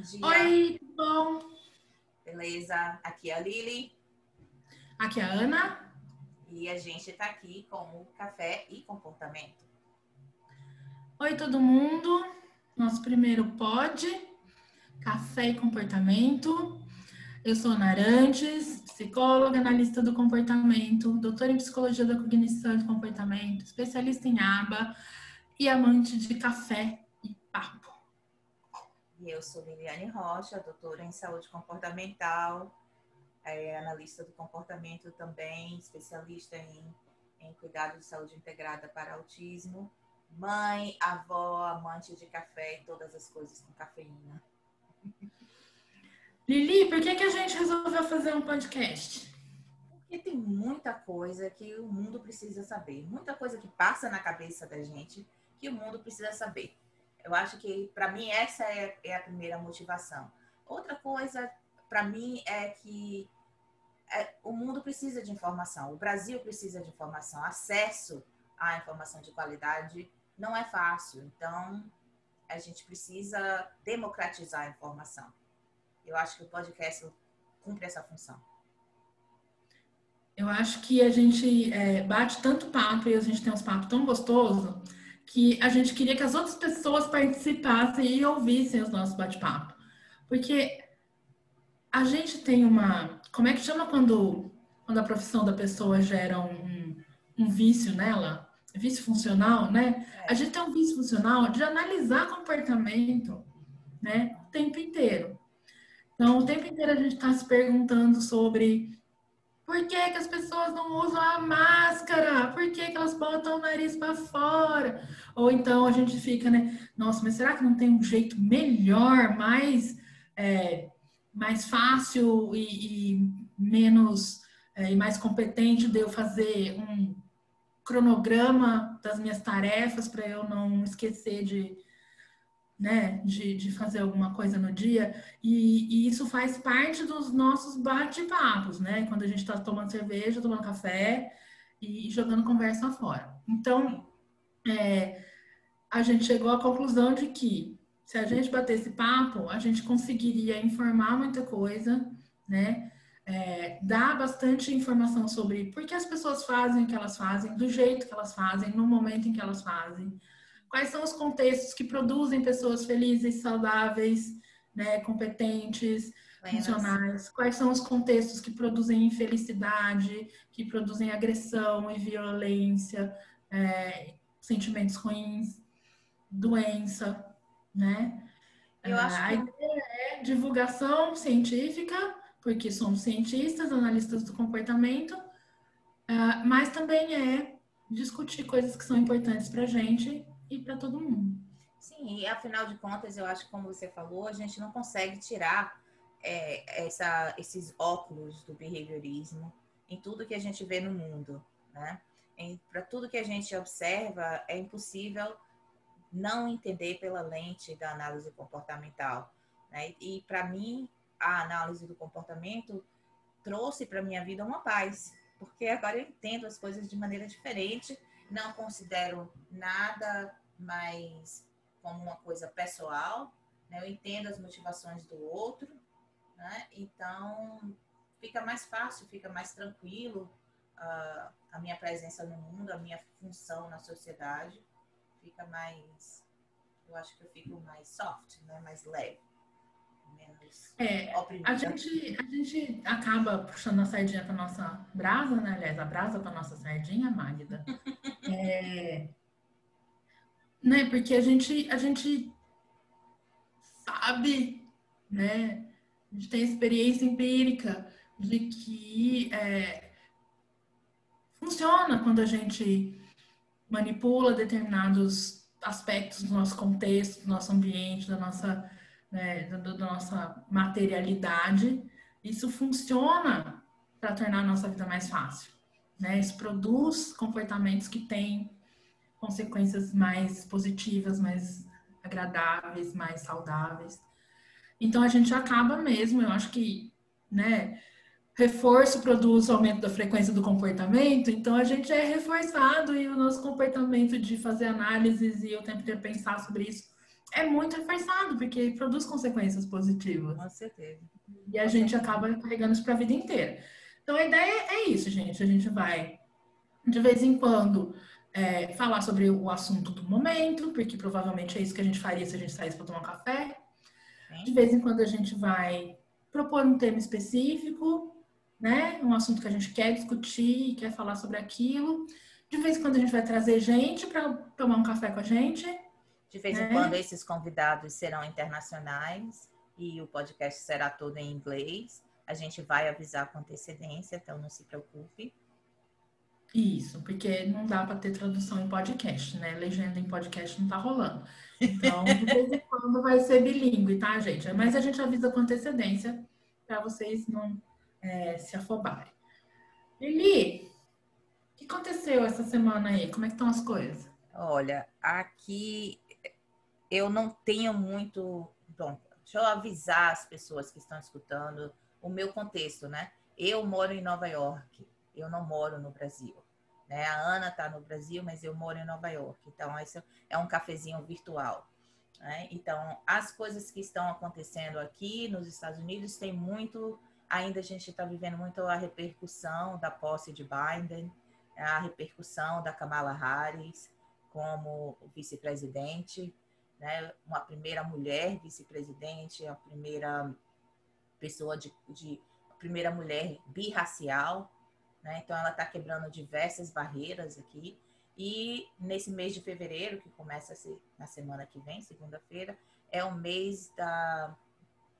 dia. Oi, tudo bom? Beleza? Aqui é a Lili. Aqui é a Ana. E a gente está aqui com o Café e Comportamento. Oi, todo mundo. Nosso primeiro pod, Café e Comportamento. Eu sou Narantes, psicóloga, analista do comportamento, doutora em psicologia da cognição e do comportamento, especialista em aba e amante de café e papo. E eu sou Liliane Rocha, doutora em saúde comportamental, é, analista do comportamento também, especialista em, em cuidado de saúde integrada para autismo, mãe, avó, amante de café e todas as coisas com cafeína. Lili, por que, que a gente resolveu fazer um podcast? Porque tem muita coisa que o mundo precisa saber, muita coisa que passa na cabeça da gente que o mundo precisa saber. Eu acho que, para mim, essa é, é, a primeira motivação. Outra coisa, para mim, é que é, o mundo precisa de informação, o Brasil precisa de informação, acesso à informação de qualidade não é fácil. Então, a gente precisa democratizar a informação. Eu acho que o podcast cumpre essa função. Eu acho que a gente é, bate tanto papo e a gente tem uns papos tão gostosos que a gente queria que as outras pessoas participassem e ouvissem os nossos bate-papo. Porque a gente tem uma. Como é que chama quando, quando a profissão da pessoa gera um, um vício nela? Vício funcional, né? A gente tem um vício funcional de analisar comportamento né, o tempo inteiro. Então, o tempo inteiro a gente está se perguntando sobre por que, que as pessoas não usam a máscara? Por que, que elas botam o nariz para fora? Ou então a gente fica, né? Nossa, mas será que não tem um jeito melhor, mais, é, mais fácil e, e menos é, e mais competente de eu fazer um cronograma das minhas tarefas para eu não esquecer de, né, de, de fazer alguma coisa no dia, e, e isso faz parte dos nossos bate-papos, né? Quando a gente está tomando cerveja, tomando café e jogando conversa fora. Então, é, a gente chegou à conclusão de que se a gente bater esse papo, a gente conseguiria informar muita coisa, né? É, dar bastante informação sobre por que as pessoas fazem o que elas fazem, do jeito que elas fazem, no momento em que elas fazem quais são os contextos que produzem pessoas felizes, saudáveis, né, competentes, funcionais, quais são os contextos que produzem infelicidade, que produzem agressão e violência, é, sentimentos ruins, doença, né? Eu acho que... A ideia é divulgação científica, porque somos cientistas, analistas do comportamento, uh, mas também é discutir coisas que são importantes para a gente e para todo mundo. Sim, e afinal de contas, eu acho que, como você falou, a gente não consegue tirar é, essa, esses óculos do behaviorismo em tudo que a gente vê no mundo, né? Para tudo que a gente observa, é impossível não entender pela lente da análise comportamental. Né? E para mim, a análise do comportamento trouxe para minha vida uma paz, porque agora eu entendo as coisas de maneira diferente, não considero nada mais como uma coisa pessoal, né? Eu entendo as motivações do outro, né? Então fica mais fácil, fica mais tranquilo uh, a minha presença no mundo, a minha função na sociedade, fica mais, eu acho que eu fico mais soft, né? Mais leve. Menos é, a gente, a gente acaba puxando a sardinha para nossa brasa, né? Aliás, a brasa para nossa sardinha, Magda. é, né? Porque a gente, a gente sabe, né? A gente tem experiência empírica de que é, funciona quando a gente manipula determinados aspectos do nosso contexto, do nosso ambiente, da nossa, né, da, da nossa materialidade. Isso funciona para tornar a nossa vida mais fácil. Né? Isso produz comportamentos que têm consequências mais positivas, mais agradáveis, mais saudáveis. Então a gente acaba mesmo, eu acho que, né, reforço produz aumento da frequência do comportamento, então a gente é reforçado e o nosso comportamento de fazer análises e o tempo inteiro pensar sobre isso é muito reforçado, porque produz consequências positivas. Com certeza. E a gente acaba carregando isso para a vida inteira. Então a ideia é isso, gente. A gente vai, de vez em quando, é, falar sobre o assunto do momento, porque provavelmente é isso que a gente faria se a gente saísse para tomar um café. De vez em quando a gente vai propor um tema específico, né? Um assunto que a gente quer discutir, quer falar sobre aquilo. De vez em quando a gente vai trazer gente para tomar um café com a gente. De vez em né? quando esses convidados serão internacionais e o podcast será todo em inglês. A gente vai avisar com antecedência, então não se preocupe. Isso, porque não dá para ter tradução em podcast, né? Legenda em podcast não tá rolando. Então, de vez em quando vai ser bilíngue, tá, gente? Mas a gente avisa com antecedência para vocês não é, se afobarem. Lili, o que aconteceu essa semana aí? Como é que estão as coisas? Olha, aqui eu não tenho muito. Bom, deixa eu avisar as pessoas que estão escutando o meu contexto, né? Eu moro em Nova York, eu não moro no Brasil. Né? A Ana está no Brasil, mas eu moro em Nova York. Então, esse é um cafezinho virtual. Né? Então, as coisas que estão acontecendo aqui nos Estados Unidos tem muito. Ainda a gente está vivendo muito a repercussão da posse de Biden, a repercussão da Kamala Harris como vice-presidente né? Uma primeira mulher vice-presidente, a primeira pessoa de, de a primeira mulher birracial, né? Então ela está quebrando diversas barreiras aqui. E nesse mês de fevereiro, que começa na semana que vem, segunda-feira, é o mês da,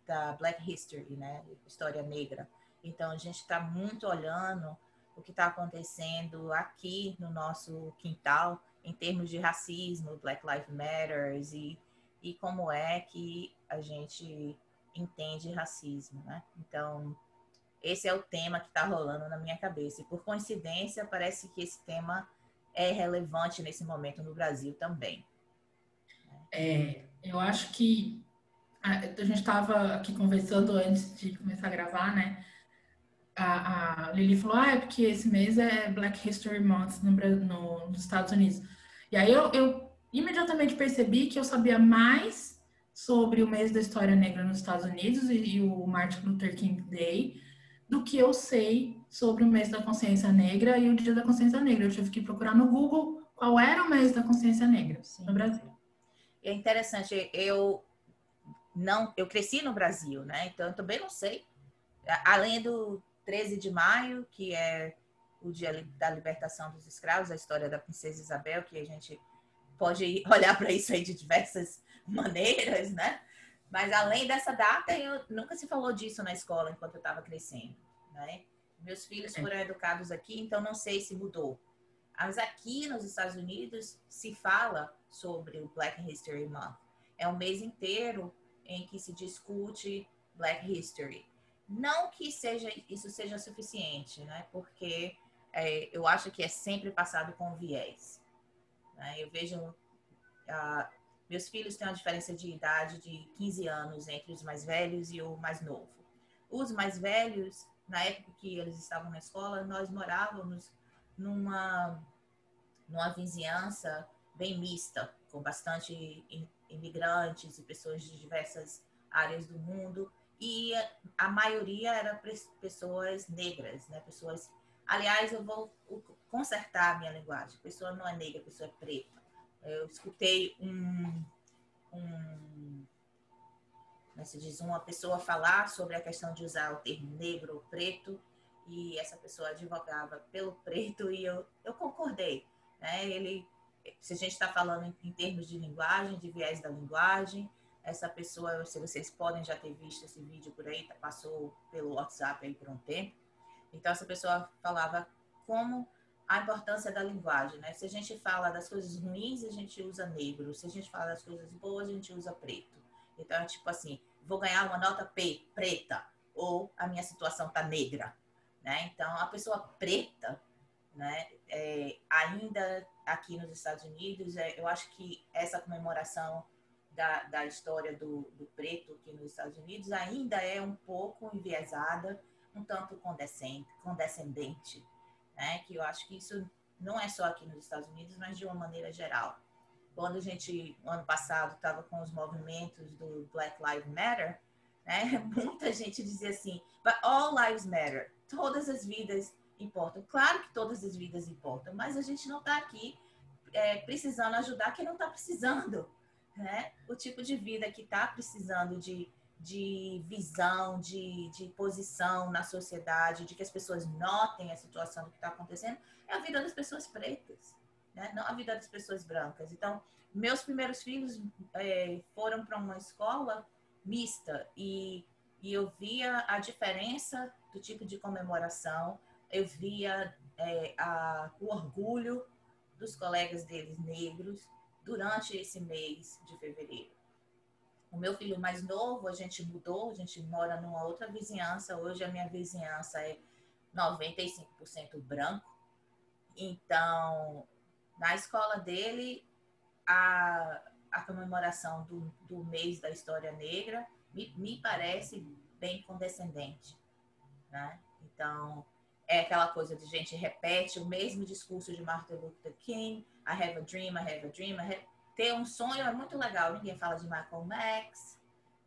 da Black History, né? História negra. Então a gente está muito olhando o que está acontecendo aqui no nosso quintal, em termos de racismo, Black Lives Matter e, e como é que a gente entende racismo, né? Então, esse é o tema que está rolando na minha cabeça. E por coincidência, parece que esse tema é relevante nesse momento no Brasil também. É, eu acho que a, gente estava aqui conversando antes de começar a gravar, né? A, a Lili falou, ah, é porque esse mês é Black History Month no, no, nos Estados Unidos. E aí eu, eu imediatamente percebi que eu sabia mais sobre o mês da história negra nos Estados Unidos e, e, o Martin Luther King Day do que eu sei sobre o mês da consciência negra e o dia da consciência negra. Eu tive que procurar no Google qual era o mês da consciência negra Sim. no Brasil. É interessante, eu não, eu cresci no Brasil, né? Então eu também não sei. Além do 13 de maio, que é o dia da libertação dos escravos, a história da princesa Isabel, que a gente pode olhar para isso aí de diversas maneiras, né? Mas além dessa data, eu nunca se falou disso na escola enquanto eu estava crescendo, né? Meus filhos foram educados aqui, então não sei se mudou. Mas aqui nos Estados Unidos se fala sobre o Black History Month. É um mês inteiro em que se discute Black History. Não que seja isso seja suficiente, né? Porque é, eu acho que é sempre passado com viés. Né? Eu vejo. Uh, meus filhos têm uma diferença de idade de 15 anos entre os mais velhos e o mais novo. Os mais velhos, na época que eles estavam na escola, nós morávamos numa, numa vizinhança bem mista, com bastante imigrantes e pessoas de diversas áreas do mundo. E a maioria era pessoas negras, né? pessoas Aliás, eu vou consertar a minha linguagem. Pessoa não é negra, pessoa é preta. Eu escutei um, um como se diz, uma pessoa falar sobre a questão de usar o termo negro ou preto e essa pessoa advogava pelo preto e eu, eu concordei. Né? Ele, se a gente está falando em, em, termos de linguagem, de viés da linguagem, essa pessoa, se vocês podem já ter visto esse vídeo por aí, tá, passou pelo WhatsApp aí por um tempo, então, essa pessoa falava como a importância da linguagem, né? Se a gente fala das coisas ruins, a gente usa negro. Se a gente fala das coisas boas, a gente usa preto. Então, é tipo assim, vou ganhar uma nota P, preta, ou a minha situação tá negra, né? Então, a pessoa preta, né? É, ainda aqui nos Estados Unidos, é, eu acho que essa comemoração da, da história do, do preto aqui nos Estados Unidos ainda é um pouco enviesada um tanto condescendente, né? Que eu acho que isso não é só aqui nos Estados Unidos, mas de uma maneira geral. quando a gente, ano passado, estava com os movimentos do Black Lives Matter, né? Muita gente dizia assim, but all lives matter. Todas as vidas importam. Claro que todas as vidas importam, mas a gente não está aqui é, precisando ajudar quem não está precisando, né? O tipo de vida que está precisando de, de visão, de, de posição na sociedade, de que as pessoas notem a situação do que está acontecendo, é a vida das pessoas pretas, né? não a vida das pessoas brancas. Então, meus primeiros filhos é, foram para uma escola mista e, e eu via a diferença do tipo de comemoração, eu via é, a, o orgulho dos colegas deles negros durante esse mês de fevereiro. O meu filho mais novo, a gente mudou, a gente mora numa outra vizinhança. Hoje a minha vizinhança é 95% branco. Então, na escola dele, a, a comemoração do, do mês da história negra me, me parece bem condescendente, né? Então, é aquela coisa de gente repete o mesmo discurso de Martin Luther King, I have a dream, I have a dream, have... ter um sonho é muito legal. Ninguém fala de Michael Max,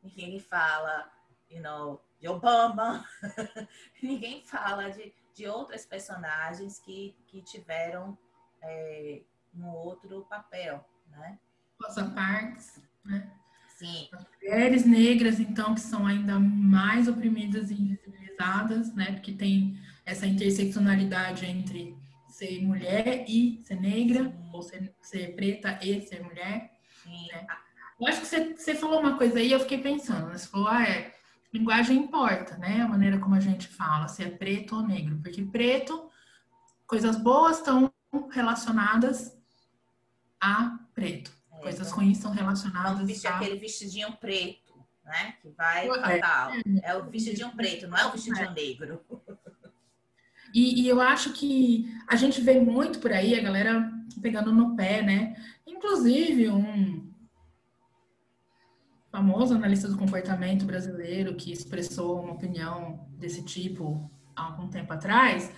ninguém fala, you know, de Obama, ninguém fala de, de outras personagens que, que tiveram é, um outro papel, né? Rosa Parks, né? Sim. As mulheres negras, então, que são ainda mais oprimidas e invisibilizadas, né? Porque tem essa interseccionalidade entre ser mulher e ser negra, Sim. ou ser, ser, preta e ser mulher. Né? Eu acho que você, você falou uma coisa aí, eu fiquei pensando, né? você falou, ah, é, linguagem importa, né? A maneira como a gente fala, se é preto ou negro. Porque preto, coisas boas estão relacionadas a preto. É, Coisas então, ruins são relacionadas vestir a... aquele vestidinho preto, né? Que vai é, fatal. É, é o vestidinho preto, não é o vestidinho é. negro. E, e, eu acho que a gente vê muito por aí a galera pegando no pé, né? Inclusive um famoso analista do comportamento brasileiro que expressou uma opinião desse tipo há algum tempo atrás,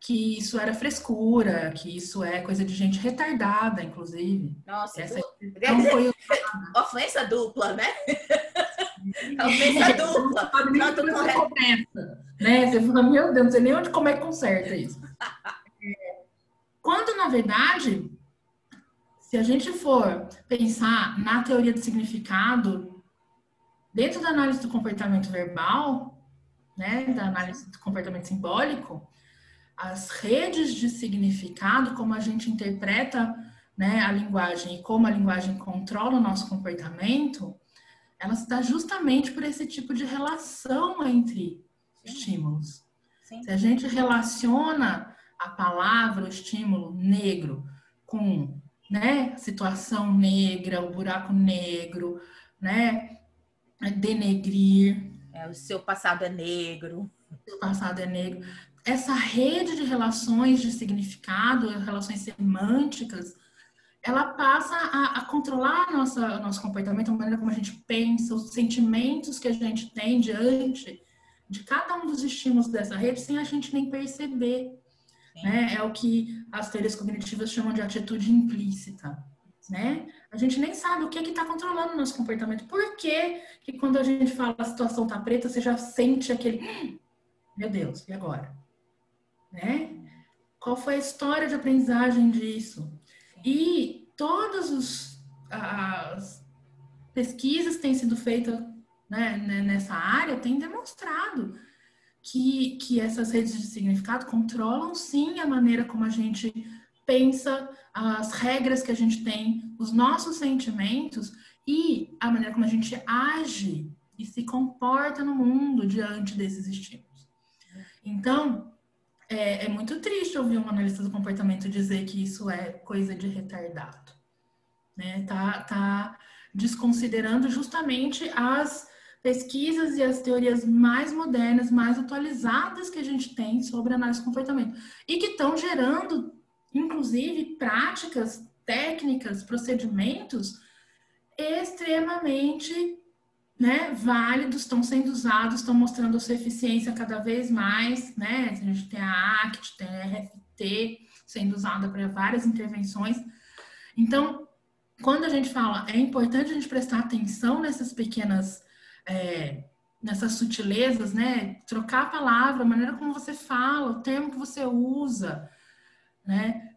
que isso era frescura, que isso é coisa de gente retardada, inclusive. Nossa, Essa não foi ofensa dupla, né? ofensa dupla. Com... começa, né? Você fala, meu Deus, não sei nem onde como é que conserta isso. Quando, na verdade, se a gente for pensar na teoria do significado, dentro da análise do comportamento verbal, né, da análise do comportamento simbólico, as redes de significado, como a gente interpreta né, a linguagem e como a linguagem controla o nosso comportamento, ela se dá justamente por esse tipo de relação entre. Estímulos. Sim. Se a gente relaciona a palavra, o estímulo negro com né, situação negra, o buraco negro, né, denegrir. É, o seu passado é negro. O seu passado é negro essa rede de relações de significado, relações semânticas, ela passa a, a controlar nossa, nosso comportamento, a maneira como a gente pensa, os sentimentos que a gente tem diante de cada um dos estímulos dessa rede, sem a gente nem perceber. Né? É o que as teorias cognitivas chamam de atitude implícita. Né? A gente nem sabe o que é está controlando o nosso comportamento. Por que, que quando a gente fala a situação está preta, você já sente aquele. Hum, meu Deus, e agora? né? Qual foi a história de aprendizagem disso? E todas os, as pesquisas que têm sido feitas né, nessa área têm demonstrado que, que essas redes de significado controlam sim a maneira como a gente pensa, as regras que a gente tem, os nossos sentimentos e a maneira como a gente age e se comporta no mundo diante desses estímulos. Então, é, é, muito triste ouvir um analista do comportamento dizer que isso é coisa de retardado. Né? Tá, tá desconsiderando justamente as pesquisas e as teorias mais modernas, mais atualizadas que a gente tem sobre análise do comportamento. E que estão gerando, inclusive, práticas, técnicas, procedimentos extremamente né, válidos, estão sendo usados, estão mostrando a sua eficiência cada vez mais, né? A gente tem a ACT, tem a RFT sendo usada para várias intervenções. Então, quando a gente fala, é importante a gente prestar atenção nessas pequenas, é, nessas sutilezas, né? Trocar a palavra, a maneira como você fala, o termo que você usa, né?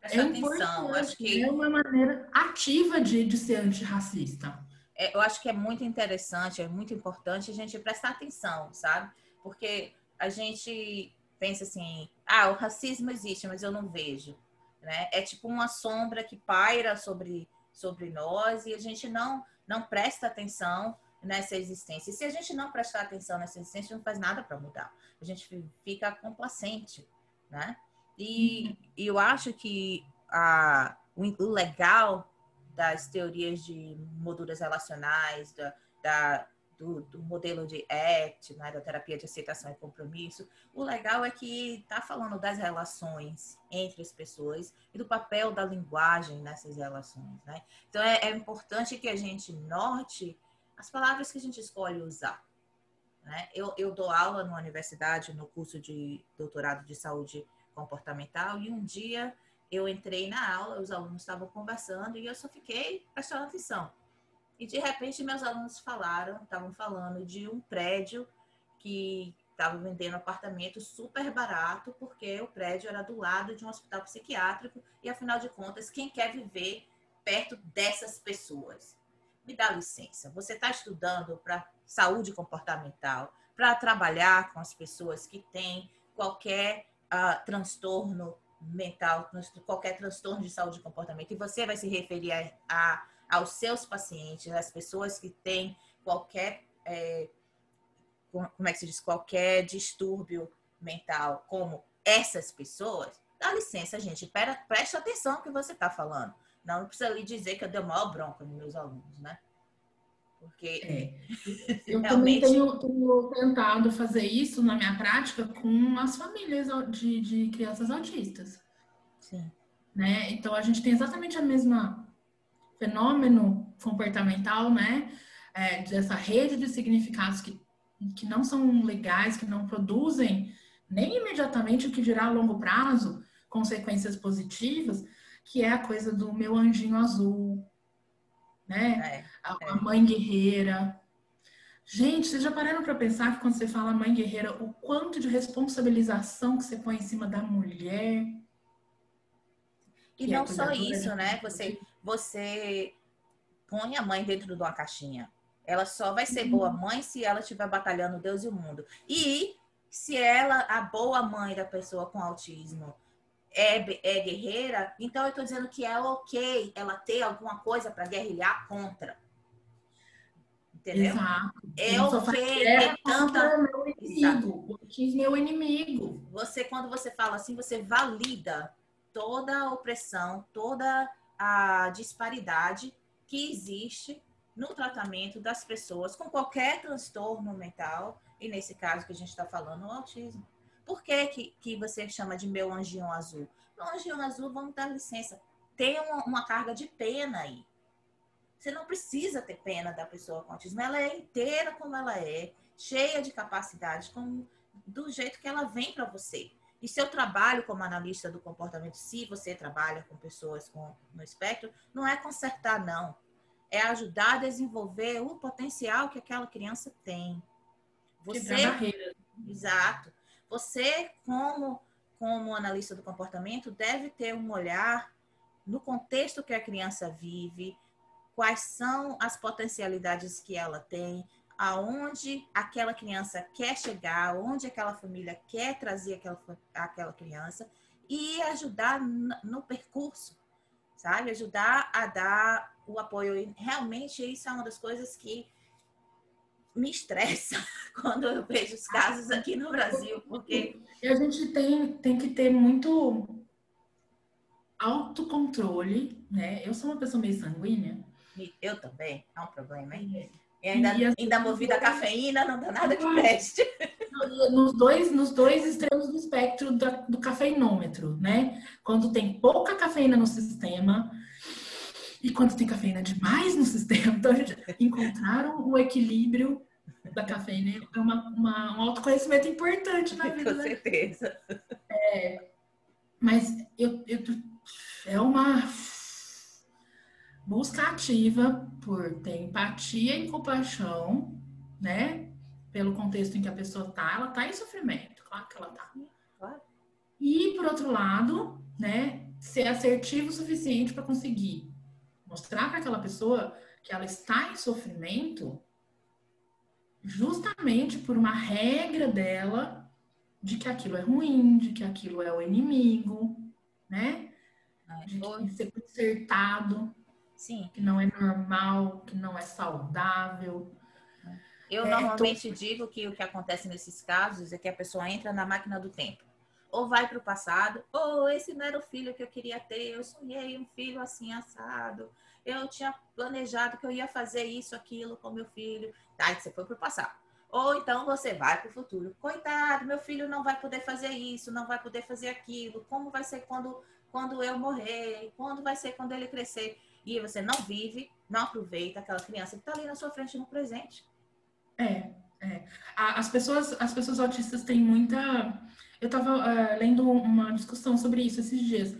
Presta é atenção, acho que é uma maneira ativa de, de ser antirracista. É, eu acho que é muito interessante, é muito importante a gente prestar atenção, sabe? Porque a gente pensa assim, ah, o racismo existe, mas eu não vejo né? É tipo uma sombra que paira sobre, sobre nós e a gente não, não presta atenção nessa existência. E se a gente não prestar atenção nessa existência, não faz nada para mudar. A gente fica complacente, né? E, uhum. eu acho que a, o, o legal das teorias de molduras relacionais, da, da, do, do modelo de ACT, né, da terapia de aceitação e compromisso, o legal é que está falando das relações entre as pessoas e do papel da linguagem nessas relações. Né? Então, é, é importante que a gente note as palavras que a gente escolhe usar. Né? Eu, eu dou aula na universidade, no curso de doutorado de saúde comportamental, e um dia eu entrei na aula, os alunos estavam conversando e eu só fiquei prestando atenção. E de repente meus alunos falaram, estavam falando de um prédio que estava vendendo apartamento super barato, porque o prédio era do lado de um hospital psiquiátrico e afinal de contas, quem quer viver perto dessas pessoas? Me dá licença, você está estudando para saúde comportamental, para trabalhar com as pessoas que têm qualquer uh, transtorno mental, qualquer transtorno de saúde e comportamento, e você vai se referir a, a aos seus pacientes, às pessoas que têm qualquer, é, como é que se diz, qualquer distúrbio mental, como essas pessoas, dá licença, gente, pera, preste atenção no que você está falando. Não, não precisa lhe dizer que eu dei maior bronca nos meus alunos, né? Porque é. eu realmente... também tenho, tenho, tentado fazer isso na minha prática com as famílias de, de crianças autistas. Sim. Né? Então a gente tem exatamente a mesma fenômeno comportamental, né? É, dessa rede de significados que, que não são legais, que não produzem nem imediatamente o que dirá a longo prazo consequências positivas, que é a coisa do meu anjinho azul, né? É, a, é. a mãe guerreira. Gente, vocês já pararam para pensar que quando você fala mãe guerreira, o quanto de responsabilização que você põe em cima da mulher? E não é só isso, né? Você, você põe a mãe dentro de uma caixinha. Ela só vai ser boa uhum. mãe se ela estiver batalhando Deus e o mundo. E se ela, a boa mãe da pessoa com autismo, é, é guerreira, então eu estou dizendo que é ok ela ter alguma coisa para guerrilhar contra. Entendeu? Exato. É ok ter tanta. Meu inimigo. É meu inimigo. Você, quando você fala assim, você valida toda a opressão, toda a disparidade que existe no tratamento das pessoas com qualquer transtorno mental, e nesse caso que a gente está falando, o autismo. Por que, que, que você chama de meu anjinho azul? Meu anjinho azul, vamos dar licença, tem uma, uma carga de pena aí. Você não precisa ter pena da pessoa com autismo, ela é inteira como ela é, cheia de capacidade, como, do jeito que ela vem para você. E seu trabalho como analista do comportamento, se você trabalha com pessoas com, no espectro, não é consertar, não. É ajudar a desenvolver o potencial que aquela criança tem. Você, exato. Você, como, como analista do comportamento, deve ter um olhar no contexto que a criança vive, quais são as potencialidades que ela tem, aonde aquela criança quer chegar, onde aquela família quer trazer aquela, aquela criança e ajudar no percurso, sabe? Ajudar a dar o apoio. E realmente isso é uma das coisas que me estressa quando eu vejo os casos aqui no Brasil, porque e a gente tem, tem que ter muito autocontrole, né? Eu sou uma pessoa meio sanguínea. Eu também, é um problema, hein? É. E ainda, e ainda movida a cafeína, não dá nada que preste. Nos dois, nos dois extremos do espectro do cafeinômetro, né? Quando tem pouca cafeína no sistema e quando tem cafeína demais no sistema. Então, a gente encontraram o equilíbrio da cafeína é uma, uma, um autoconhecimento importante na vida. Com né? certeza. É, mas eu, eu, é uma busca ativa por ter empatia e compaixão, né? Pelo contexto em que a pessoa tá, ela tá em sofrimento, claro que ela tá. Claro. E por outro lado, né, ser assertivo o suficiente para conseguir mostrar para aquela pessoa que ela está em sofrimento justamente por uma regra dela de que aquilo é ruim, de que aquilo é o inimigo, né? De que tem que ser consertado. Sim. Que não é normal, que não é saudável. Eu é, normalmente tô... digo que o que acontece nesses casos é que a pessoa entra na máquina do tempo. Ou vai para o passado, ou esse não era o filho que eu queria ter, eu sonhei um filho assim assado, eu tinha planejado que eu ia fazer isso, aquilo com meu filho. Tá, você foi para o passado. Ou então você vai para o futuro. Coitado, meu filho não vai poder fazer isso, não vai poder fazer aquilo. Como vai ser quando, quando eu morrer? Quando vai ser quando ele crescer? E você não vive, não aproveita aquela criança que está ali na sua frente no presente. É, é. As pessoas, as pessoas autistas têm muita. Eu estava eh, lendo uma discussão sobre isso esses dias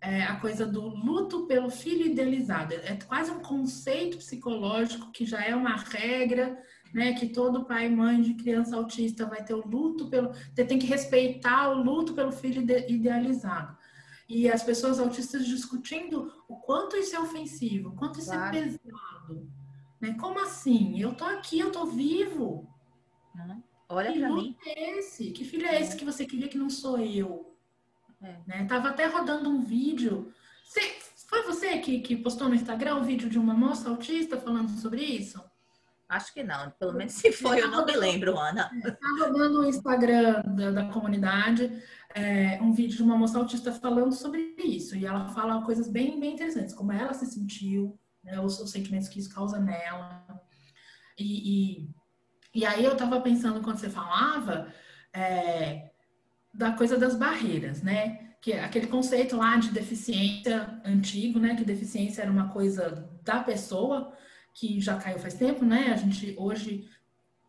é, a coisa do luto pelo filho idealizado. É quase um conceito psicológico que já é uma regra, né? Que todo pai e mãe de criança autista vai ter o luto pelo. Você tem que respeitar o luto pelo filho idealizado. E as pessoas autistas discutindo o quanto isso é ofensivo, o quanto isso é claro. é pesado. Né? Como assim? Eu tô aqui, eu tô vivo. Hum, olha para mim. É esse? Que filho é esse que você queria que não sou eu? É. Né? Tava até rodando um vídeo. Você, foi você que, que postou no Instagram um vídeo de uma moça autista falando sobre isso? Acho que não. Pelo menos se foi, eu não me lembro, Ana. Tá rodando no Instagram da, da comunidade é, um vídeo de uma moça autista falando sobre isso. E ela fala coisas bem, bem interessantes, como ela se sentiu, né, os, os sentimentos que isso causa nela. E, e, e aí eu tava pensando quando você falava, é, da coisa das barreiras, né? Que é aquele conceito lá de deficiência antigo, né? Que deficiência era uma coisa da pessoa, que já caiu faz tempo, né? A gente hoje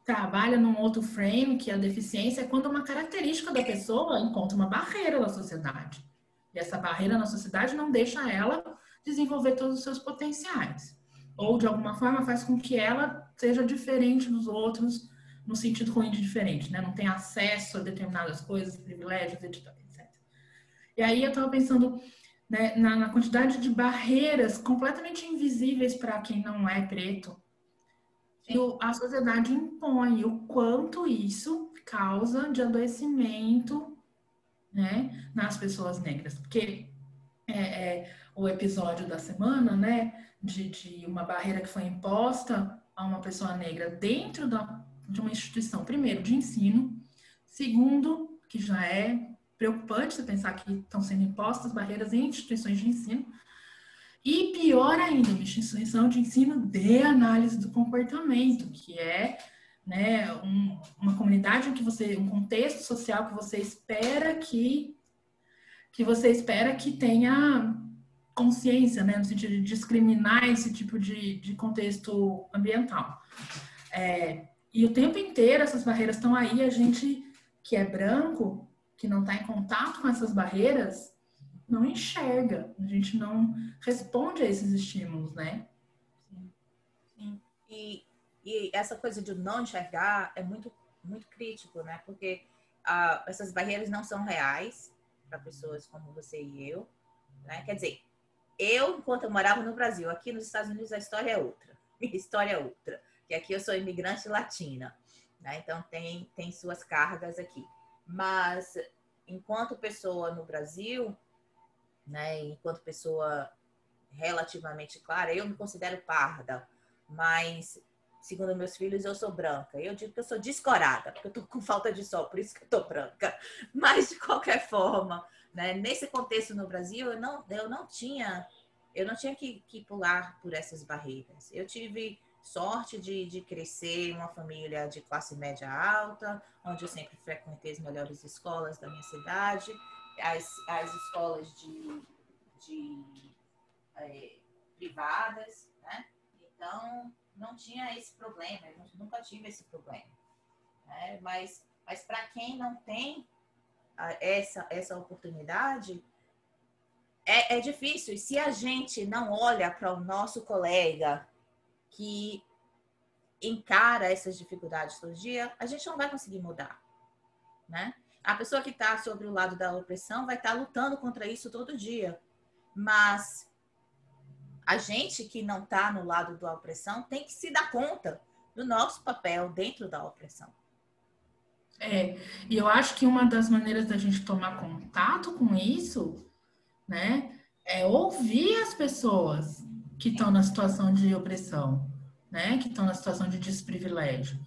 trabalha num outro frame, que a deficiência é quando uma característica da pessoa encontra uma barreira na sociedade. E essa barreira na sociedade não deixa ela desenvolver todos os seus potenciais. Ou, de alguma forma, faz com que ela seja diferente dos outros, no sentido ruim de diferente, né? Não tem acesso a determinadas coisas, privilégios, etc. E aí eu estava pensando né, na, na, quantidade de barreiras completamente invisíveis para quem não é preto que a sociedade impõe, o quanto isso causa de adoecimento né, nas pessoas negras. Porque é, é, o episódio da semana, né, de, de uma barreira que foi imposta a uma pessoa negra dentro da de uma instituição, primeiro, de ensino, segundo, que já é preocupante você pensar que estão sendo impostas barreiras em instituições de ensino, e pior ainda, uma instituição de ensino de análise do comportamento, que é né, um, uma comunidade que você, um contexto social que você espera que que você espera que tenha consciência, né, no sentido de discriminar esse tipo de, de contexto ambiental. É, e o tempo inteiro essas barreiras estão aí, a gente que é branco, que não está em contato com essas barreiras, não enxerga, a gente não responde a esses estímulos, né? Sim. E, e essa coisa de não enxergar é muito, muito crítico, né? Porque ah, essas barreiras não são reais para pessoas como você e eu, né? Quer dizer, eu, enquanto eu morava no Brasil, aqui nos Estados Unidos a história é outra. Minha história é outra que aqui eu sou imigrante latina, né? Então tem, tem suas cargas aqui. Mas enquanto pessoa no Brasil, né, enquanto pessoa relativamente clara, eu me considero parda, mas segundo meus filhos eu sou branca. Eu digo que eu sou descorada, porque eu tô com falta de sol, por isso que eu tô branca. Mas de qualquer forma, né, nesse contexto no Brasil, eu não, eu não tinha eu não tinha que, que pular por essas barreiras. Eu tive sorte de, de crescer em uma família de classe média alta, onde eu sempre frequentei as melhores escolas da minha cidade, as, as escolas de, de é, privadas, né? Então, não tinha esse problema, eu nunca tive esse problema. Né? Mas, mas para quem não tem essa, essa oportunidade, é, é difícil. E se a gente não olha para o nosso colega que encara essas dificuldades todo dia, a gente não vai conseguir mudar, né? A pessoa que está sobre o lado da opressão vai estar tá lutando contra isso todo dia, mas a gente que não está no lado da opressão tem que se dar conta do nosso papel dentro da opressão. É, e eu acho que uma das maneiras da gente tomar contato com isso, né, é ouvir as pessoas que estão na situação de opressão, né, que estão na situação de desprivilégio.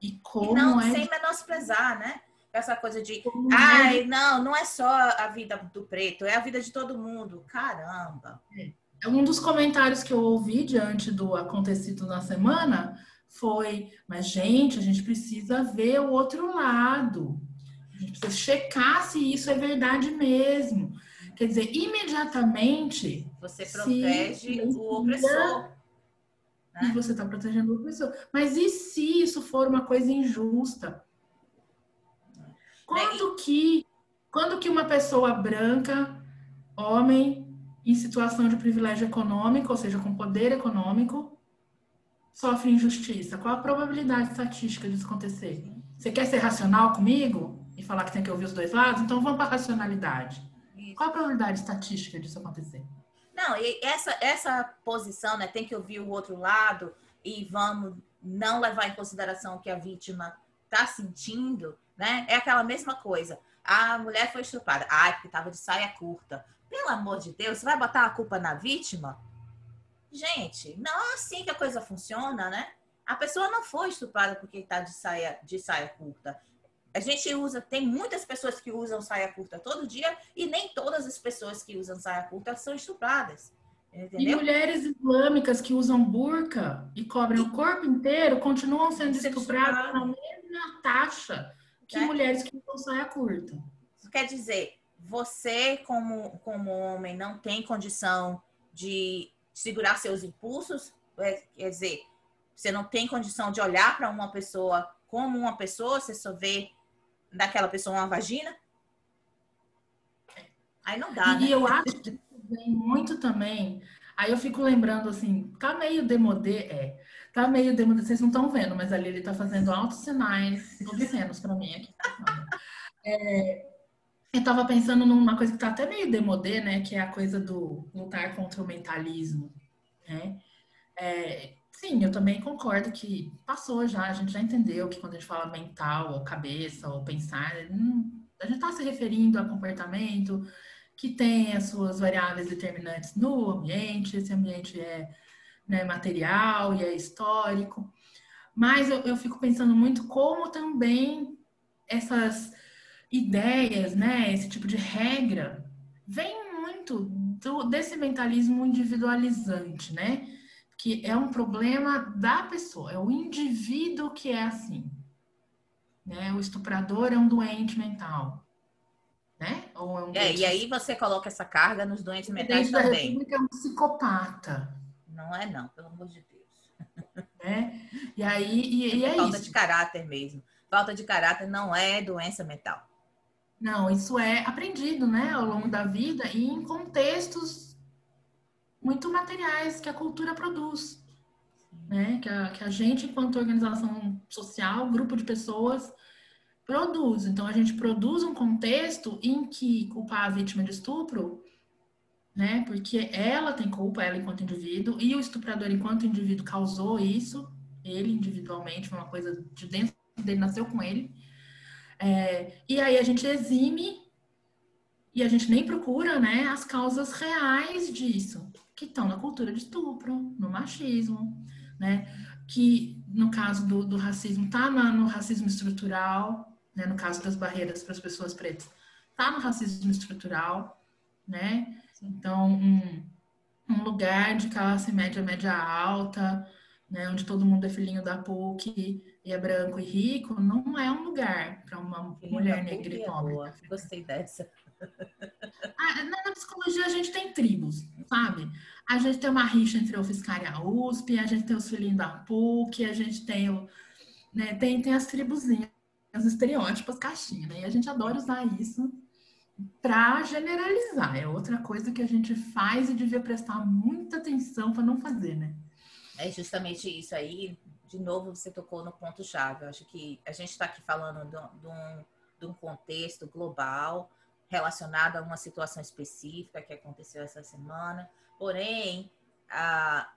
E como e não, é... sem menosprezar, né? Essa coisa de, como ai, é... não, não é só a vida do preto, é a vida de todo mundo. Caramba. É. Um dos comentários que eu ouvi diante do acontecido na semana foi, mas gente, a gente precisa ver o outro lado. A gente precisa checar se isso é verdade mesmo. Quer dizer, imediatamente. Você protege o opressor. Né? E você está protegendo o opressor. Mas e se isso for uma coisa injusta? Quando que, quando que uma pessoa branca, homem, em situação de privilégio econômico, ou seja, com poder econômico, sofre injustiça? Qual a probabilidade estatística disso acontecer? Você quer ser racional comigo e falar que tem que ouvir os dois lados? Então vamos para a racionalidade. Isso. Qual a probabilidade estatística disso acontecer? Não, e essa, essa posição, né, tem que ouvir o outro lado e vamos não levar em consideração o que a vítima está sentindo, né? É aquela mesma coisa. A mulher foi estuprada. Ai, porque estava de saia curta. Pelo amor de Deus, você vai botar a culpa na vítima? Gente, não é assim que a coisa funciona, né? A pessoa não foi estuprada porque está de saia, de saia curta. A gente usa, tem muitas pessoas que usam saia curta todo dia e nem todas as pessoas que usam saia curta são estupradas. Entendeu? E mulheres islâmicas que usam burca e cobrem e... o corpo inteiro continuam sendo estupradas na mesma taxa que né? mulheres que usam saia curta. Isso quer dizer, você como, como homem não tem condição de segurar seus impulsos, é, quer dizer, você não tem condição de olhar para uma pessoa como uma pessoa, você só vê daquela pessoa uma vagina. Aí não dá, e né? E eu acho que vem muito também. Aí eu fico lembrando assim, tá meio demodê, é. Tá meio demodê, vocês não estão vendo, mas ali ele tá fazendo altos sinais obscenos para mim aqui. É, eu estava pensando numa coisa que está até meio demodê, né? Que é a coisa do lutar contra o mentalismo, né? É, sim, eu também concordo que passou já, a gente já entendeu que quando a gente fala mental, ou cabeça, ou pensar, hum, a gente está se referindo a comportamento que tem as suas variáveis determinantes no ambiente, esse ambiente é né, material e é histórico. Mas eu, eu fico pensando muito como também essas ideias, né, esse tipo de regra, vem muito do, desse mentalismo individualizante, né? Que é um problema da pessoa, é o indivíduo que é assim. Né? O estuprador é um doente mental. Né? Ou é, um é e aí você coloca essa carga nos doentes mentais também. Da República é um psicopata. Não é não, pelo amor de Deus. É? E aí e, e é, é falta isso. de caráter mesmo. Falta de caráter não é doença mental. Não, isso é aprendido, né, ao longo da vida e em contextos muito materiais que a cultura produz, né, que a, que a gente, enquanto organização social, grupo de pessoas, produz. Então, a gente produz um contexto em que culpar a vítima de estupro, né, porque ela tem culpa, ela enquanto indivíduo, e o estuprador enquanto indivíduo causou isso, ele individualmente, uma coisa de dentro dele, nasceu com ele, é, e aí a gente exime e a gente nem procura né, as causas reais disso, que estão na cultura de estupro, no machismo, né? Que no caso do, do racismo está no racismo estrutural, né? No caso das barreiras para as pessoas pretas, está no racismo estrutural, né? Então, um, um lugar de classe média, média alta, né, onde todo mundo é filhinho da PUC e é branco e rico, não é um lugar para uma mulher negra e é pobre. Gostei dessa. Ah, na psicologia a gente tem tribos, sabe? A gente tem uma rixa entre a UFSCar e a USP, a gente tem os filhinhos da PUC, a gente tem o, né, tem, tem as tribuzinhas, os estereótipos, caixinha, né? E a gente adora usar isso para generalizar. É outra coisa que a gente faz e devia prestar muita atenção para não fazer, né? É justamente isso aí. De novo, você tocou no ponto-chave. Eu acho que a gente está aqui falando de um, de um contexto global relacionado a uma situação específica que aconteceu essa semana. Porém, a,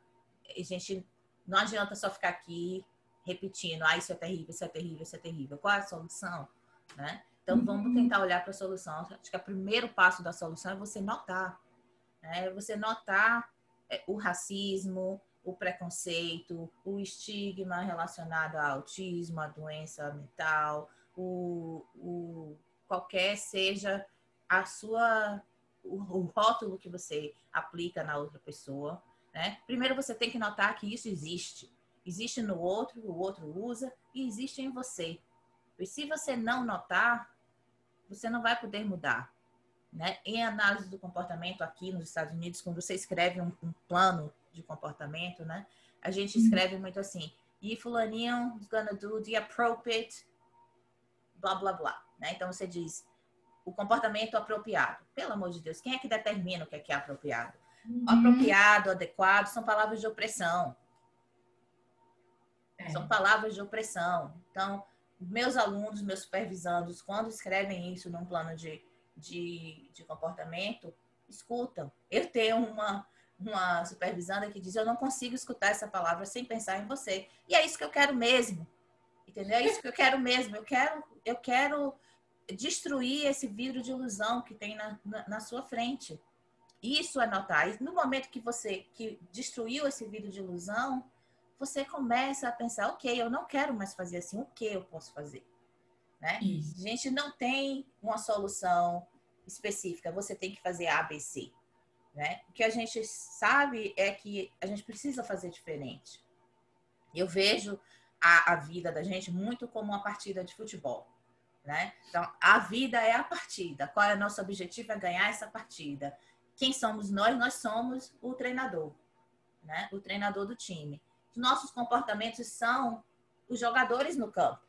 a gente não adianta só ficar aqui repetindo, ah, isso é terrível, isso é terrível, isso é terrível. Qual é a solução? Né? Então, uhum. vamos tentar olhar para a solução. Acho que o primeiro passo da solução é você notar. Né? Você notar é, o racismo, o preconceito, o estigma relacionado ao autismo, à doença mental, o, o qualquer seja a sua o, o, rótulo que você aplica na outra pessoa, né? Primeiro você tem que notar que isso existe. Existe no outro, o outro usa e existe em você. E se você não notar, você não vai poder mudar. Né? Em análise do comportamento aqui nos Estados Unidos, quando você escreve um, um plano de comportamento, né? A gente uhum. escreve muito assim, e fulaninho is gonna do the appropriate blá blá blá, né? Então você diz o comportamento apropriado. Pelo amor de Deus, quem é que determina o que é, que é apropriado? Uhum. Apropriado, adequado são palavras de opressão. É. São palavras de opressão. Então, meus alunos, meus supervisandos, quando escrevem isso num plano de, de, de comportamento, escutam. Eu tenho uma, uma supervisanda que diz: Eu não consigo escutar essa palavra sem pensar em você. E é isso que eu quero mesmo. Entendeu? É isso que eu quero mesmo. Eu quero, eu quero destruir esse vidro de ilusão que tem na, na, na sua frente. Isso é notar. E no momento que você que destruiu esse vidro de ilusão, você começa a pensar, ok, eu não quero mais fazer assim, o que eu posso fazer? Né? A gente não tem uma solução específica, você tem que fazer ABC. Né? O que a gente sabe é que a gente precisa fazer diferente. Eu vejo a, a vida da gente muito como uma partida de futebol. Né? Então, a vida é a partida. Qual é o nosso objetivo? É ganhar essa partida. Quem somos nós? Nós somos o treinador, né? o treinador do time nossos comportamentos são os jogadores no campo.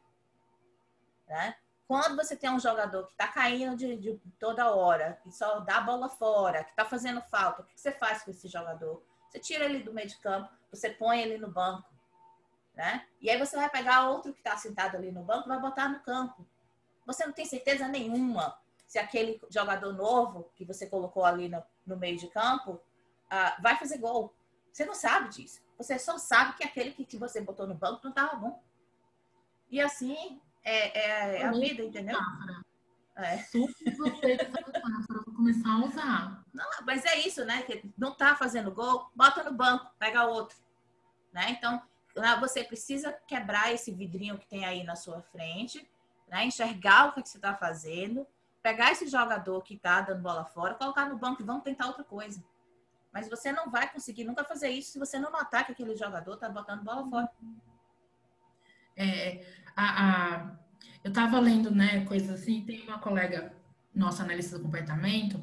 Né? Quando você tem um jogador que está caindo de, de, toda hora, que só dá a bola fora, que está fazendo falta, o que você faz com esse jogador? Você tira ele do meio de campo, você põe ele no banco. Né? E aí você vai pegar outro que está sentado ali no banco vai botar no campo. Você não tem certeza nenhuma se aquele jogador novo que você colocou ali no, no meio de campo uh, vai fazer gol. Você não sabe disso. Você só sabe que aquele que você botou no banco não estava bom. E assim é, é, a vida, entendeu? É. Super gostei vou começar a usar. Não, mas é isso, né? Que não tá fazendo gol, bota no banco, pega outro. Né? Então, você precisa quebrar esse vidrinho que tem aí na sua frente, né? enxergar o que você está fazendo, pegar esse jogador que está dando bola fora, colocar no banco e vamos tentar outra coisa. Mas você não vai conseguir nunca fazer isso se você não notar que aquele jogador está botando bola fora. É, a, a, eu estava lendo, né, coisas assim, tem uma colega nossa analista do comportamento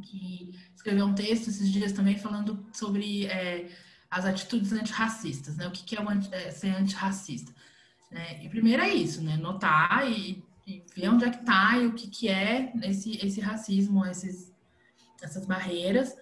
que escreveu um texto esses dias também falando sobre é, as atitudes antirracistas, né? O que, que é, o anti, é ser antirracista. Né? E primeiro é isso, né? Notar e, e ver onde é que está e o que, que é esse, esse racismo, esses, essas barreiras.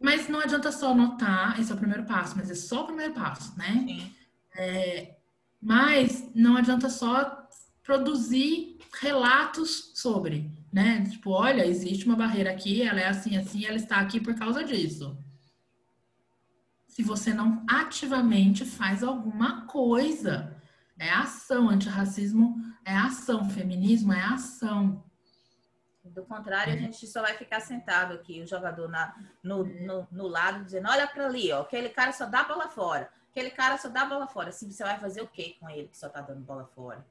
Mas não adianta só notar, esse é o primeiro passo, mas é só o primeiro passo, né? É, mas não adianta só produzir relatos sobre, né? Tipo, olha, existe uma barreira aqui, ela é assim, assim, ela está aqui por causa disso. Se você não ativamente faz alguma coisa, é ação, antirracismo é ação, feminismo é ação. Do contrário, a uhum. gente só vai ficar sentado aqui, o jogador na, no, no, no lado, dizendo: olha para ali, ó, aquele cara só dá bola fora. Aquele cara só dá bola fora. Assim, você vai fazer o quê com ele que só tá dando bola fora?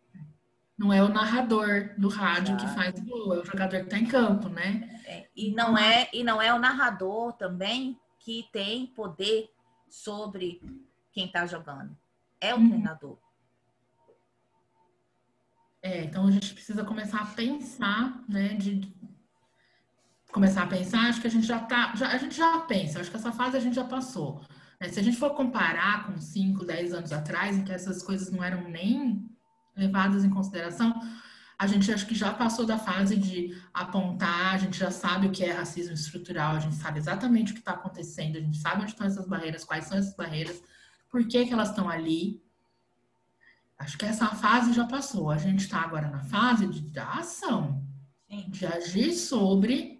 Não é o narrador do rádio que faz o gol, é o jogador que tá em campo, né? É, e, não é, e não é o narrador também que tem poder sobre quem tá jogando. É o uhum. treinador. É, então a gente precisa começar a pensar, né? De começar a pensar, acho que a gente já tá, já, a gente já pensa, acho que essa fase a gente já passou. Né? Se a gente for comparar com 5, 10 anos atrás, em que essas coisas não eram nem levadas em consideração, A gente acho que já passou da fase de apontar, a gente já sabe o que é racismo estrutural, a gente sabe exatamente o que está acontecendo, a gente sabe onde estão essas barreiras, quais são essas barreiras, por que, que elas estão ali. Acho que essa fase já passou. A gente está agora na fase de ação, Sim. de agir sobre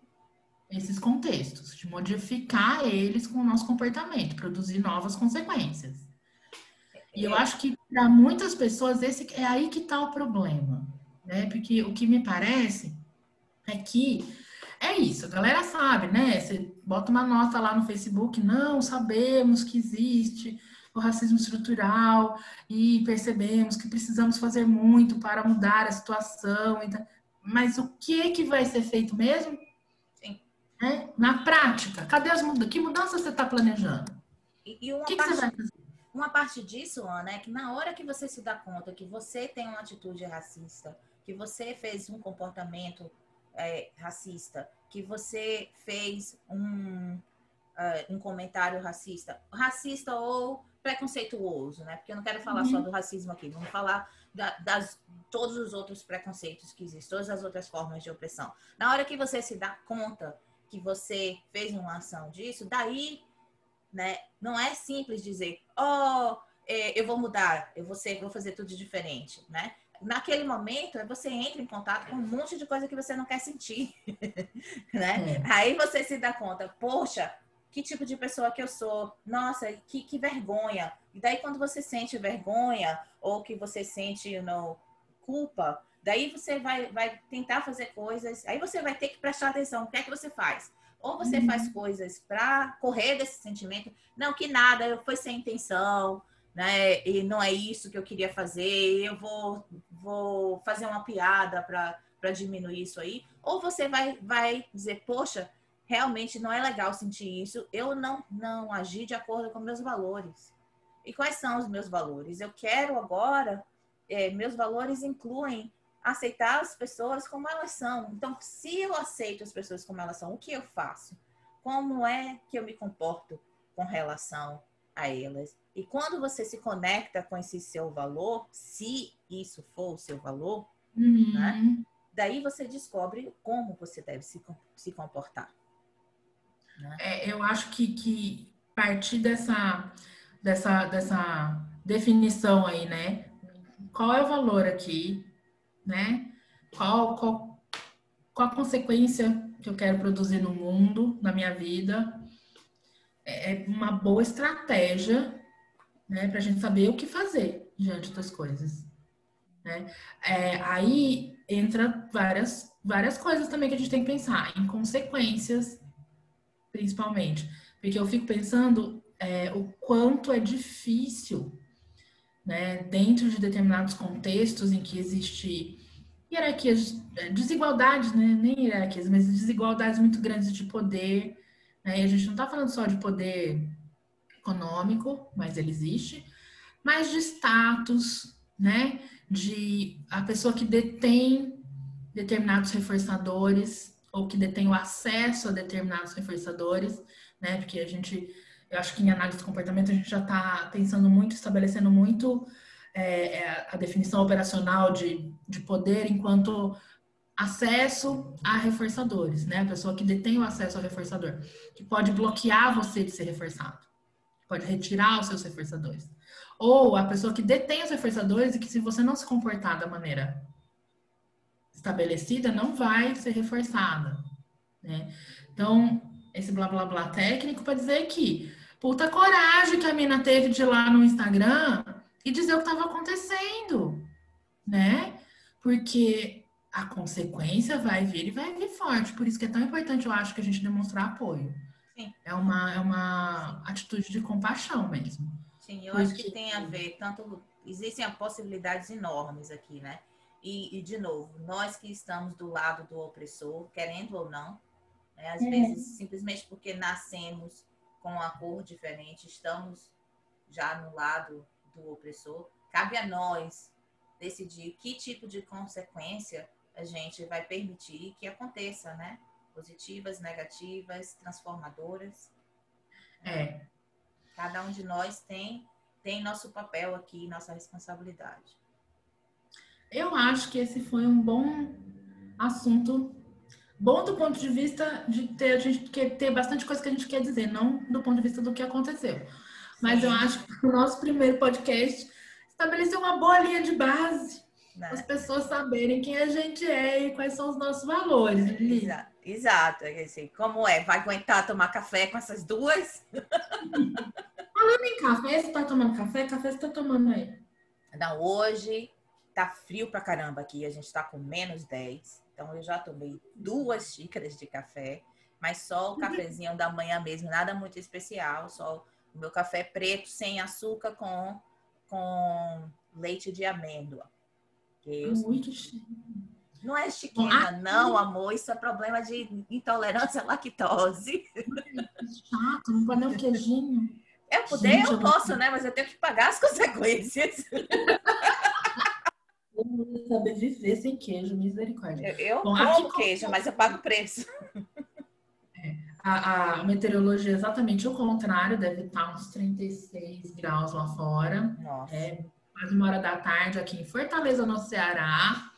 esses contextos, de modificar eles com o nosso comportamento, produzir novas consequências. E eu é. acho que para muitas pessoas esse é aí que está o problema, né? Porque o que me parece é que é isso, a galera sabe, né? Você bota uma nota lá no Facebook, não sabemos que existe o racismo estrutural e percebemos que precisamos fazer muito para mudar a situação. Então, mas o que que vai ser feito mesmo? Sim. É? Na prática, cadê as mudanças? Que mudança você está planejando? E, e uma, que parte, que você vai fazer? uma parte disso, Ana, é que na hora que você se dá conta que você tem uma atitude racista, que você fez um comportamento é, racista, que você fez um, uh, um comentário racista, racista ou preconceituoso, né? Porque eu não quero falar uhum. só do racismo aqui, vamos falar da, das todos os outros preconceitos que existem, todas as outras formas de opressão. Na hora que você se dá conta que você fez uma ação disso, daí, né? Não é simples dizer, oh, é, eu vou mudar, eu vou, ser, vou fazer tudo diferente, né? Naquele momento, você entra em contato com um monte de coisa que você não quer sentir, né? É. Aí você se dá conta, poxa, que tipo de pessoa que eu sou. Nossa, que, que vergonha. E daí, quando você sente vergonha ou que você sente you know, culpa, daí você vai, vai tentar fazer coisas. Aí você vai ter que prestar atenção. O que é que você faz? Ou você uhum. faz coisas para correr desse sentimento. Não, que nada, foi sem intenção, né? E não é isso que eu queria fazer. Eu vou, vou fazer uma piada para diminuir isso aí. Ou você vai, vai dizer, poxa, realmente não é legal sentir isso. Eu não, não agi de acordo com meus valores. E quais são os meus valores? Eu quero agora, é, meus valores incluem aceitar as pessoas como elas são. Então, se eu aceito as pessoas como elas são, o que eu faço? Como é que eu me comporto com relação a elas? E quando você se conecta com esse seu valor, se isso for o seu valor, uhum. né? daí você descobre como você deve se, se comportar. Né? É, eu acho que, que partir dessa, dessa, dessa definição aí, né? Qual é o valor aqui, né? Qual, qual, qual a consequência que eu quero produzir no mundo, na minha vida? É, é uma boa estratégia, né? Para a gente saber o que fazer diante das coisas. Né? É, aí entra várias, várias coisas também que a gente tem que pensar em consequências principalmente. Porque eu fico pensando é, o quanto é difícil, né, dentro de determinados contextos em que existe hierarquias, é, desigualdades, né, nem hierarquias, mas desigualdades muito grandes de poder. Né, e a gente não está falando só de poder econômico, mas ele existe, mas de status, né, de a pessoa que detém determinados reforçadores ou que detém o acesso a determinados reforçadores, né? Porque a gente, eu acho que em análise de comportamento a gente já está pensando muito, estabelecendo muito é, é, a definição operacional de, de poder enquanto acesso a reforçadores, né? A pessoa que detém o acesso ao reforçador, que pode bloquear você de ser reforçado, pode retirar os seus reforçadores. Ou a pessoa que detém os reforçadores e que se você não se comportar da maneira estabelecida não vai ser reforçada. Né? Então, esse blá blá blá técnico para dizer que puta coragem que a mina teve de ir lá no Instagram e dizer o que estava acontecendo, né? Porque a consequência vai vir e vai vir forte. Por isso que é tão importante, eu acho, que a gente demonstrar apoio. Sim. É uma, é uma atitude de compaixão mesmo. Sim, eu Porque... acho que tem a ver, tanto existem possibilidades enormes aqui, né? E, e, de novo, nós que estamos do lado do opressor, querendo ou não, né, às uhum. vezes simplesmente porque nascemos com uma cor diferente, estamos já no lado do opressor, cabe a nós decidir que tipo de consequência a gente vai permitir que aconteça, né? Positivas, negativas, transformadoras. É. Cada um de nós tem tem nosso papel aqui, nossa responsabilidade. Eu acho que esse foi um bom assunto. Bom do ponto de vista de ter, a gente quer ter bastante coisa que a gente quer dizer, não do ponto de vista do que aconteceu. Mas eu acho que o nosso primeiro podcast estabeleceu uma boa linha de base né? as pessoas saberem quem a gente é e quais são os nossos valores. Exato. Exato. Assim, como é? Vai aguentar tomar café com essas duas? Falando em café, você tá tomando café? Café você tá tomando aí? Não, hoje tá frio pra caramba aqui. A gente tá com menos 10. Então eu já tomei duas xícaras de café, mas só o cafezinho da manhã mesmo, nada muito especial, só meu café preto sem açúcar com, com leite de amêndoa. Eu... Muito Não é chiquinha, não, amor. Isso é problema de intolerância à lactose. Chato, não pode nem o queijinho. Eu puder, Gente, eu posso, né? Mas eu tenho que pagar as consequências. Eu não saber viver sem queijo, misericórdia. Eu, eu Bom, como queijo, mas eu pago o preço. A, a, meteorologia é exatamente o contrário, deve estar uns 36 graus lá fora. Nossa. É quase uma hora da tarde aqui em Fortaleza, no Ceará.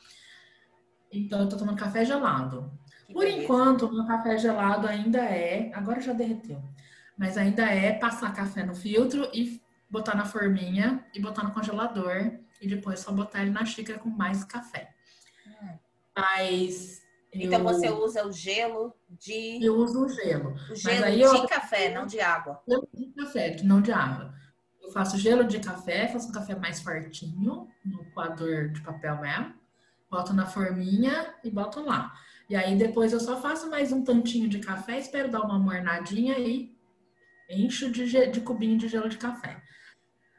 Então, eu tô tomando café gelado. Que Por beleza. enquanto, o meu café gelado ainda é. Agora já derreteu. Mas ainda é passar café no filtro e botar na forminha e botar no congelador. E depois só botar ele na xícara com mais café. Hum. Mas. Então eu... você usa o gelo de. Eu uso o gelo. O gelo de eu... café, não de água. De café, não de água. Eu faço gelo de café, faço um café mais fortinho, no coador de papel mesmo. Boto na forminha e boto lá. E aí depois eu só faço mais um tantinho de café, espero dar uma mornadinha e encho de, de cubinho de gelo de café.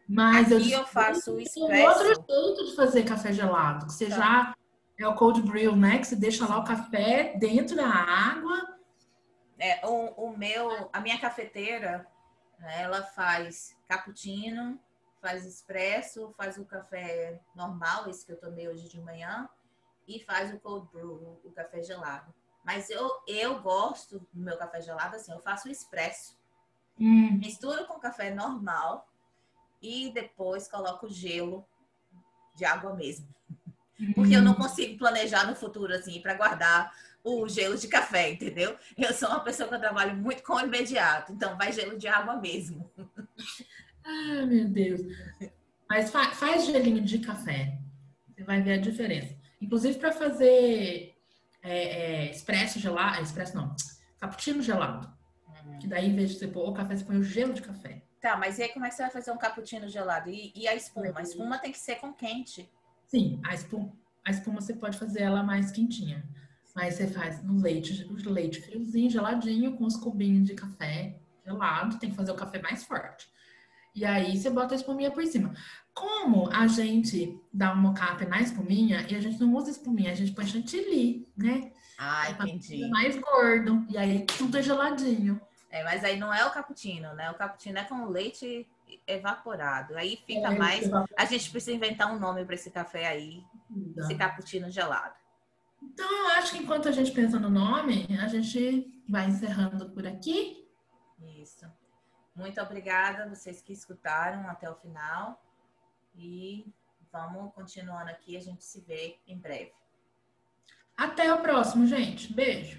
Mas Aqui eu, eu faço o expresso. outro jeito de fazer café gelado, que você tá. já é o cold brew, né? Que você deixa lá o café dentro da água. É, o, o meu, a minha cafeteira, né, ela faz cappuccino, faz expresso, faz o café normal, esse que eu tomei hoje de manhã, e faz o cold brew, o café gelado. Mas eu, eu gosto do meu café gelado assim, eu faço o expresso. Hum. Misturo com café normal e depois coloco gelo de água mesmo. Porque eu não hum. consigo planejar no futuro assim para guardar o gelo de café, entendeu? Eu sou uma pessoa que eu trabalho muito com imediato, então vai gelo de água mesmo. Ah, meu Deus. Mas fa faz gelinho de café. Você vai ver a diferença. Inclusive para fazer é, é, expresso gelado. Expresso não. Cappuccino gelado. Uhum. Que daí, em vez de você pôr o café, você põe o gelo de café. Tá, mas e aí como é que você vai fazer um cappuccino gelado? E, e a espuma? A espuma tem que ser com quente. Sim, a espuma, a espuma você pode fazer ela mais quentinha. Mas você faz no leite, o leite friozinho, geladinho, com os cubinhos de café gelado. Tem que fazer o café mais forte. E aí você bota a espuminha por cima. Como a gente dá um mocap na espuminha e a gente não usa espuminha, a gente põe chantilly, né? Ah, entendi. Mais gordo. E aí tudo é geladinho. É, mas aí não é o cappuccino, né? O cappuccino é com leite evaporado. Aí fica é, mais. A gente precisa inventar um nome para esse café aí. Esse cappuccino gelado. Então, eu acho que enquanto a gente pensa no nome, a gente vai encerrando por aqui. Isso. Muito obrigada a vocês que escutaram até o final. E vamos continuando aqui. A gente se vê em breve. Até o próximo, gente. Beijo.